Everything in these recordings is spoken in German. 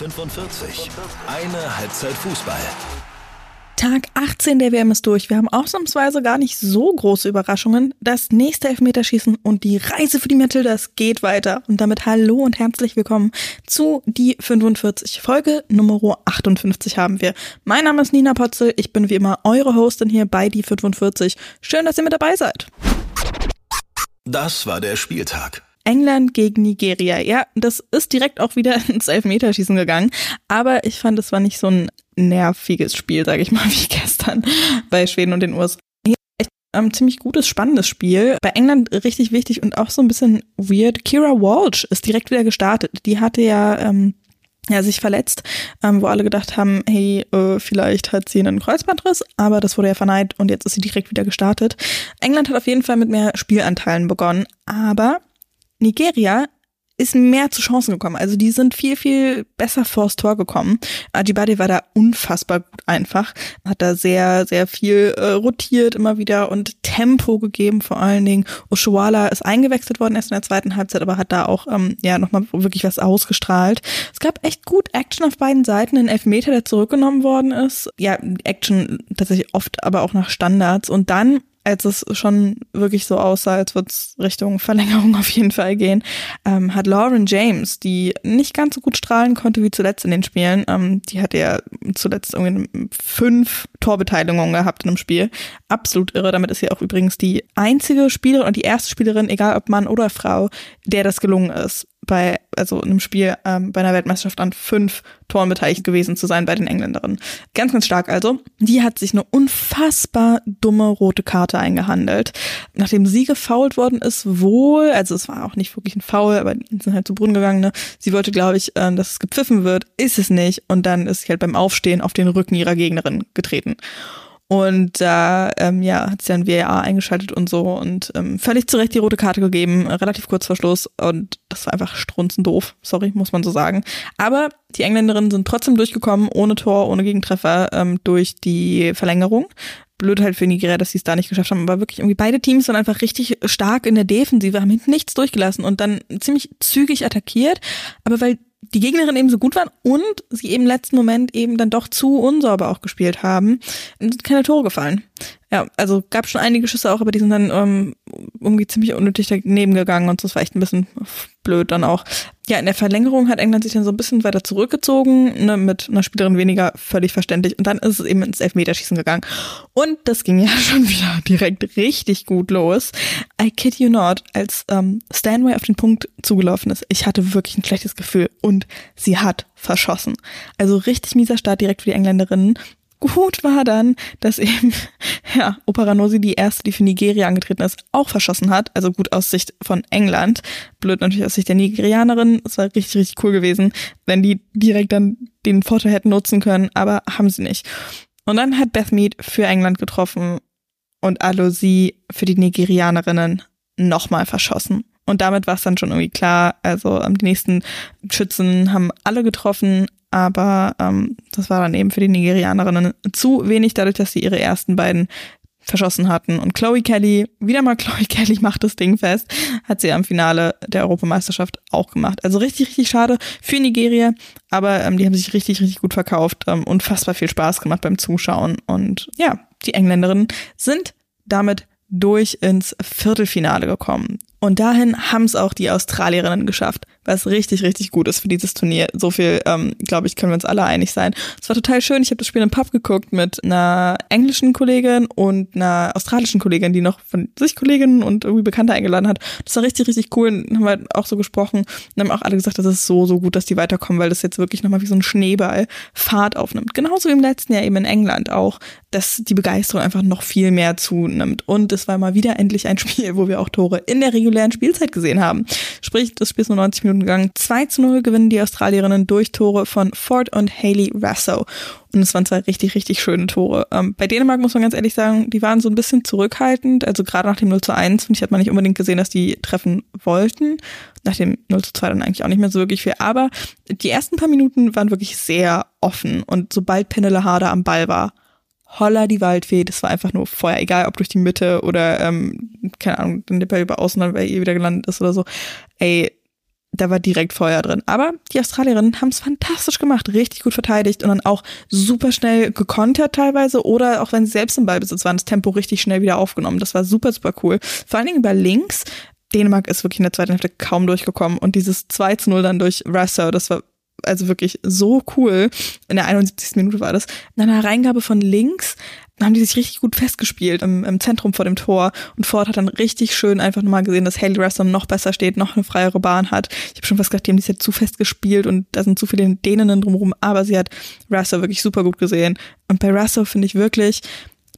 45. Eine Halbzeit Fußball. Tag 18 der WM ist durch. Wir haben ausnahmsweise gar nicht so große Überraschungen. Das nächste Elfmeterschießen und die Reise für die Matildas geht weiter. Und damit hallo und herzlich willkommen zu die 45. Folge Nummer 58 haben wir. Mein Name ist Nina Potzel. Ich bin wie immer eure Hostin hier bei die 45. Schön, dass ihr mit dabei seid. Das war der Spieltag. England gegen Nigeria. Ja, das ist direkt auch wieder ins Elfmeterschießen gegangen. Aber ich fand, es war nicht so ein nerviges Spiel, sage ich mal, wie gestern bei Schweden und den USA. Hier echt ein ziemlich gutes, spannendes Spiel. Bei England richtig wichtig und auch so ein bisschen weird. Kira Walsh ist direkt wieder gestartet. Die hatte ja ähm, ja, sich verletzt, ähm, wo alle gedacht haben, hey, äh, vielleicht hat sie einen Kreuzbandriss, aber das wurde ja verneint und jetzt ist sie direkt wieder gestartet. England hat auf jeden Fall mit mehr Spielanteilen begonnen, aber Nigeria ist mehr zu Chancen gekommen. Also die sind viel, viel besser vors Tor gekommen. Ajibade war da unfassbar gut einfach. Hat da sehr, sehr viel äh, rotiert immer wieder und Tempo gegeben vor allen Dingen. Oshuala ist eingewechselt worden erst in der zweiten Halbzeit, aber hat da auch ähm, ja nochmal wirklich was ausgestrahlt. Es gab echt gut Action auf beiden Seiten. Ein Elfmeter, der zurückgenommen worden ist. Ja, Action tatsächlich oft, aber auch nach Standards. Und dann als es schon wirklich so aussah, als würde es Richtung Verlängerung auf jeden Fall gehen, ähm, hat Lauren James, die nicht ganz so gut strahlen konnte wie zuletzt in den Spielen, ähm, die hat ja zuletzt irgendwie fünf Torbeteiligungen gehabt in einem Spiel. Absolut irre. Damit ist sie auch übrigens die einzige Spielerin und die erste Spielerin, egal ob Mann oder Frau, der das gelungen ist bei, also in einem Spiel ähm, bei einer Weltmeisterschaft an fünf Toren beteiligt gewesen zu sein bei den Engländerinnen. Ganz, ganz stark also. Die hat sich eine unfassbar dumme rote Karte eingehandelt. Nachdem sie gefault worden ist, wohl, also es war auch nicht wirklich ein Foul, aber die sind halt zu Brunnen gegangen, ne? Sie wollte, glaube ich, äh, dass es gepfiffen wird, ist es nicht. Und dann ist sie halt beim Aufstehen auf den Rücken ihrer Gegnerin getreten. Und da ähm, ja, hat sie dann VAR eingeschaltet und so und ähm, völlig zu Recht die rote Karte gegeben, relativ kurz vor Schluss. Und das war einfach strunzend doof, sorry, muss man so sagen. Aber die Engländerinnen sind trotzdem durchgekommen, ohne Tor, ohne Gegentreffer, ähm, durch die Verlängerung. Blöd halt für Nigeria, dass sie es da nicht geschafft haben, aber wirklich irgendwie beide Teams sind einfach richtig stark in der Defensive, haben hinten nichts durchgelassen und dann ziemlich zügig attackiert. Aber weil die Gegnerin eben so gut waren und sie eben im letzten Moment eben dann doch zu unsauber auch gespielt haben, sind keine Tore gefallen. Ja, also gab schon einige Schüsse auch, aber die sind dann ähm, irgendwie ziemlich unnötig daneben gegangen und das war echt ein bisschen blöd dann auch. Ja, in der Verlängerung hat England sich dann so ein bisschen weiter zurückgezogen, ne, mit einer Spielerin weniger, völlig verständlich. Und dann ist es eben ins Elfmeterschießen gegangen. Und das ging ja schon wieder direkt richtig gut los. I kid you not, als ähm, Stanway auf den Punkt zugelaufen ist, ich hatte wirklich ein schlechtes Gefühl. Und sie hat verschossen. Also richtig mieser Start direkt für die Engländerinnen. Gut war dann, dass eben, ja, Operanosi, die erste, die für Nigeria angetreten ist, auch verschossen hat. Also gut aus Sicht von England. Blöd natürlich aus Sicht der Nigerianerin. Es war richtig, richtig cool gewesen, wenn die direkt dann den Vorteil hätten nutzen können, aber haben sie nicht. Und dann hat Beth Mead für England getroffen und Alosi für die Nigerianerinnen nochmal verschossen. Und damit war es dann schon irgendwie klar. Also die nächsten Schützen haben alle getroffen, aber ähm, das war dann eben für die Nigerianerinnen zu wenig, dadurch, dass sie ihre ersten beiden verschossen hatten. Und Chloe Kelly, wieder mal Chloe Kelly macht das Ding fest, hat sie am Finale der Europameisterschaft auch gemacht. Also richtig, richtig schade für Nigeria, aber ähm, die haben sich richtig, richtig gut verkauft, ähm, unfassbar viel Spaß gemacht beim Zuschauen. Und ja, die Engländerinnen sind damit durch ins Viertelfinale gekommen. Und dahin haben es auch die Australierinnen geschafft, was richtig, richtig gut ist für dieses Turnier. So viel, ähm, glaube ich, können wir uns alle einig sein. Es war total schön. Ich habe das Spiel im Pub geguckt mit einer englischen Kollegin und einer australischen Kollegin, die noch von sich Kolleginnen und irgendwie Bekannte eingeladen hat. Das war richtig, richtig cool. Und haben wir auch so gesprochen und haben auch alle gesagt, das ist so, so gut, dass die weiterkommen, weil das jetzt wirklich nochmal wie so ein Schneeball Fahrt aufnimmt. Genauso wie im letzten Jahr eben in England auch, dass die Begeisterung einfach noch viel mehr zunimmt. Und es war mal wieder endlich ein Spiel, wo wir auch Tore in der regulären Spielzeit gesehen haben. Sprich, das Spiel ist nur 90 Minuten gegangen. 2 zu 0 gewinnen die Australierinnen durch Tore von Ford und Haley Rasso. Und es waren zwei richtig, richtig schöne Tore. Ähm, bei Dänemark muss man ganz ehrlich sagen, die waren so ein bisschen zurückhaltend. Also gerade nach dem 0 zu 1, finde ich, hat man nicht unbedingt gesehen, dass die treffen wollten. Nach dem 0 zu 2 dann eigentlich auch nicht mehr so wirklich viel. Aber die ersten paar Minuten waren wirklich sehr offen. Und sobald Penele Harder am Ball war, holla die Waldfee, das war einfach nur Feuer, egal ob durch die Mitte oder, ähm, keine Ahnung, dann der Ball über außen dann bei ihr wieder gelandet ist oder so. Ey, da war direkt Feuer drin. Aber die Australierinnen haben es fantastisch gemacht, richtig gut verteidigt und dann auch super schnell gekontert teilweise oder auch wenn sie selbst im Ballbesitz waren, das Tempo richtig schnell wieder aufgenommen. Das war super, super cool. Vor allen Dingen über links. Dänemark ist wirklich in der zweiten Hälfte kaum durchgekommen und dieses 2 zu 0 dann durch Russell, das war also wirklich so cool. In der 71. Minute war das. In einer Reingabe von links haben die sich richtig gut festgespielt im, im Zentrum vor dem Tor. Und Ford hat dann richtig schön einfach nochmal gesehen, dass Haley Russell noch besser steht, noch eine freiere Bahn hat. Ich habe schon fast gedacht, die haben sich jetzt zu fest gespielt und da sind zu viele Däninnen drumherum. Aber sie hat Russell wirklich super gut gesehen. Und bei Russell finde ich wirklich,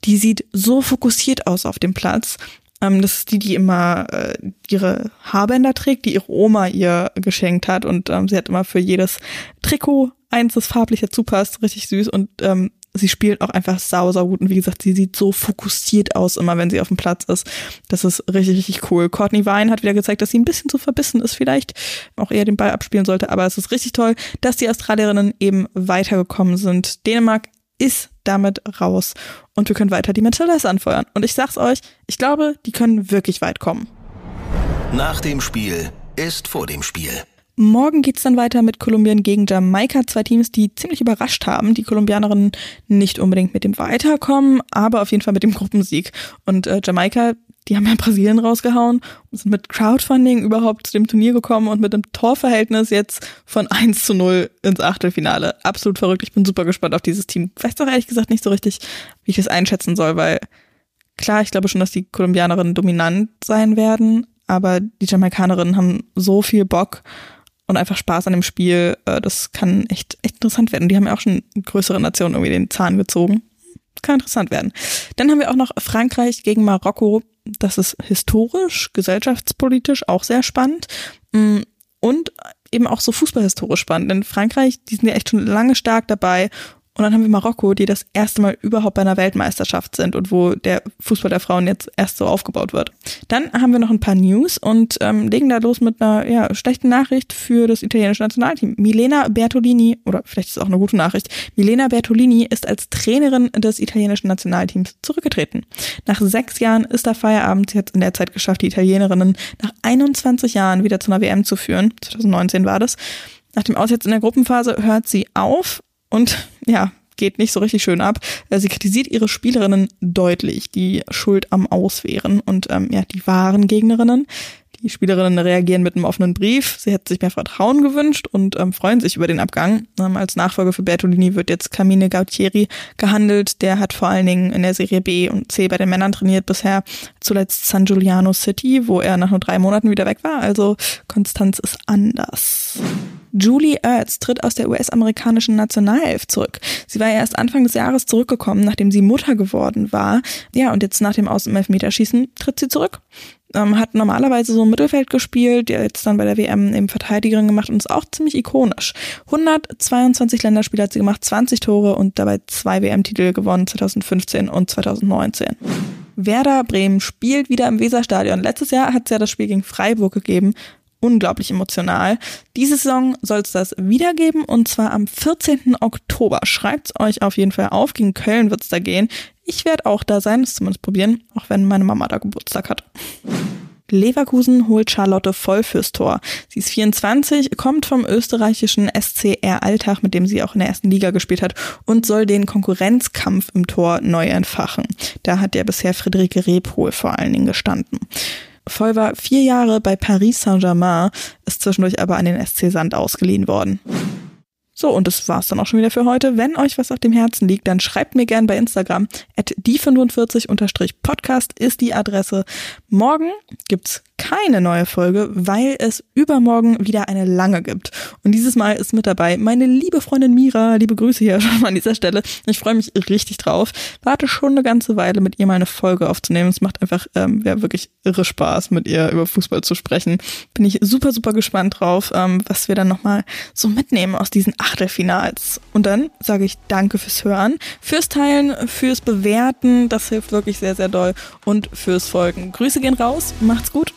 die sieht so fokussiert aus auf dem Platz. Ähm, das ist die, die immer äh, ihre Haarbänder trägt, die ihre Oma ihr geschenkt hat. Und ähm, sie hat immer für jedes Trikot eins, das farblich dazu passt, richtig süß. Und ähm, sie spielt auch einfach sau, sau gut. Und wie gesagt, sie sieht so fokussiert aus, immer wenn sie auf dem Platz ist. Das ist richtig, richtig cool. Courtney Vine hat wieder gezeigt, dass sie ein bisschen zu verbissen ist, vielleicht auch eher den Ball abspielen sollte. Aber es ist richtig toll, dass die Australierinnen eben weitergekommen sind. Dänemark ist damit raus. Und wir können weiter die Matildas anfeuern. Und ich sag's euch, ich glaube, die können wirklich weit kommen. Nach dem Spiel ist vor dem Spiel. Morgen geht's dann weiter mit Kolumbien gegen Jamaika. Zwei Teams, die ziemlich überrascht haben. Die Kolumbianerinnen nicht unbedingt mit dem Weiterkommen, aber auf jeden Fall mit dem Gruppensieg. Und äh, Jamaika, die haben ja Brasilien rausgehauen und sind mit Crowdfunding überhaupt zu dem Turnier gekommen und mit einem Torverhältnis jetzt von 1 zu 0 ins Achtelfinale. Absolut verrückt. Ich bin super gespannt auf dieses Team. Weiß doch ehrlich gesagt nicht so richtig, wie ich es einschätzen soll, weil klar, ich glaube schon, dass die Kolumbianerinnen dominant sein werden, aber die Jamaikanerinnen haben so viel Bock und einfach Spaß an dem Spiel. Äh, das kann echt, echt interessant werden. Die haben ja auch schon größere Nationen irgendwie den Zahn gezogen. Kann interessant werden. Dann haben wir auch noch Frankreich gegen Marokko. Das ist historisch, gesellschaftspolitisch auch sehr spannend. Mm, und eben auch so fußballhistorisch spannend. Denn Frankreich, die sind ja echt schon lange stark dabei und dann haben wir Marokko, die das erste Mal überhaupt bei einer Weltmeisterschaft sind und wo der Fußball der Frauen jetzt erst so aufgebaut wird. Dann haben wir noch ein paar News und ähm, legen da los mit einer ja, schlechten Nachricht für das italienische Nationalteam. Milena Bertolini, oder vielleicht ist es auch eine gute Nachricht, Milena Bertolini ist als Trainerin des italienischen Nationalteams zurückgetreten. Nach sechs Jahren ist da Feierabend. Es in der Zeit geschafft, die Italienerinnen nach 21 Jahren wieder zu einer WM zu führen. 2019 war das. Nach dem Aus jetzt in der Gruppenphase hört sie auf und ja, geht nicht so richtig schön ab. Äh, sie kritisiert ihre Spielerinnen deutlich, die schuld am Aus wären und ähm, ja, die wahren Gegnerinnen. Die Spielerinnen reagieren mit einem offenen Brief. Sie hätte sich mehr Vertrauen gewünscht und ähm, freuen sich über den Abgang. Ähm, als Nachfolger für Bertolini wird jetzt Camine Gautieri gehandelt. Der hat vor allen Dingen in der Serie B und C bei den Männern trainiert bisher. Zuletzt San Giuliano City, wo er nach nur drei Monaten wieder weg war. Also Konstanz ist anders. Julie Ertz tritt aus der US-amerikanischen Nationalelf zurück. Sie war erst Anfang des Jahres zurückgekommen, nachdem sie Mutter geworden war. Ja, und jetzt nach dem Aus- Elfmeterschießen tritt sie zurück. Ähm, hat normalerweise so im Mittelfeld gespielt, jetzt dann bei der WM eben Verteidigerin gemacht und ist auch ziemlich ikonisch. 122 Länderspiele hat sie gemacht, 20 Tore und dabei zwei WM-Titel gewonnen, 2015 und 2019. Werder Bremen spielt wieder im Weserstadion. Letztes Jahr hat es ja das Spiel gegen Freiburg gegeben unglaublich emotional. Diese Saison soll es das wiedergeben und zwar am 14. Oktober. Schreibt's euch auf jeden Fall auf. Gegen Köln wird's da gehen. Ich werde auch da sein, das zumindest probieren, auch wenn meine Mama da Geburtstag hat. Leverkusen holt Charlotte voll fürs Tor. Sie ist 24, kommt vom österreichischen SCR Alltag, mit dem sie auch in der ersten Liga gespielt hat und soll den Konkurrenzkampf im Tor neu entfachen. Da hat ja bisher Friederike Rebhol vor allen Dingen gestanden. Voll war vier Jahre bei Paris Saint-Germain, ist zwischendurch aber an den SC Sand ausgeliehen worden. So, und das war's dann auch schon wieder für heute. Wenn euch was auf dem Herzen liegt, dann schreibt mir gern bei Instagram. At die45-podcast ist die Adresse. Morgen gibt's keine neue Folge, weil es übermorgen wieder eine lange gibt. Und dieses Mal ist mit dabei meine liebe Freundin Mira. Liebe Grüße hier schon mal an dieser Stelle. Ich freue mich richtig drauf. Warte schon eine ganze Weile, mit ihr mal eine Folge aufzunehmen. Es macht einfach ähm, ja, wirklich irre Spaß, mit ihr über Fußball zu sprechen. Bin ich super, super gespannt drauf, ähm, was wir dann nochmal so mitnehmen aus diesen Achtelfinals. Und dann sage ich danke fürs Hören, fürs Teilen, fürs Bewerten. Das hilft wirklich sehr, sehr doll. Und fürs Folgen. Grüße gehen raus. Macht's gut.